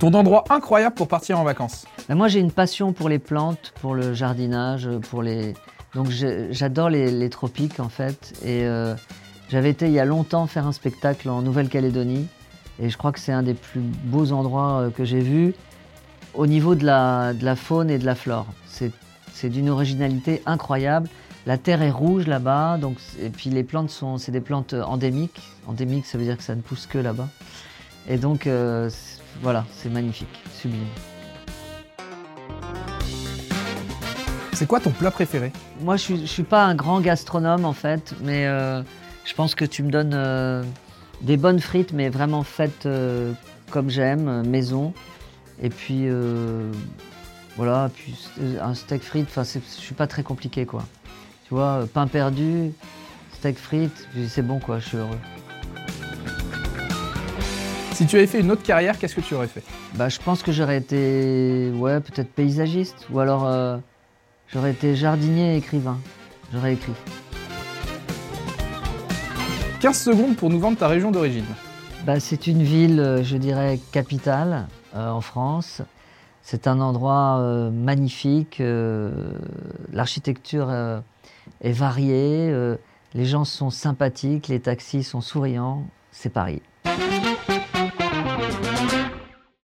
Ton endroit incroyable pour partir en vacances Ben, moi, j'ai une passion pour les plantes, pour le jardinage, pour les. Donc, j'adore les, tropiques, en fait. Et euh, j'avais été il y a longtemps faire un spectacle en Nouvelle-Calédonie. Et je crois que c'est un des plus beaux endroits euh, que j'ai vus au niveau de la, faune et de la flore. C'est d'une originalité incroyable. La terre est rouge là-bas, donc et puis les plantes sont, c'est des plantes endémiques. Endémiques, ça veut dire que ça ne pousse que là-bas. Et donc euh, voilà, c'est magnifique, sublime. C'est quoi ton plat préféré Moi, je suis, je suis pas un grand gastronome en fait, mais euh, je pense que tu me donnes euh, des bonnes frites, mais vraiment faites euh, comme j'aime, maison. Et puis voilà, puis un steak frites. Enfin, je suis pas très compliqué quoi. Tu vois, pain perdu, steak frites, c'est bon quoi. Je suis heureux. Si tu avais fait une autre carrière, qu'est-ce que tu aurais fait Bah, je pense que j'aurais été, ouais, peut-être paysagiste, ou alors euh, j'aurais été jardinier et écrivain. J'aurais écrit. 15 secondes pour nous vendre ta région d'origine. Bah, c'est une ville, euh, je dirais, capitale euh, en France. C'est un endroit euh, magnifique. L'architecture est variée. les gens sont sympathiques. Les taxis sont souriants. C'est Paris.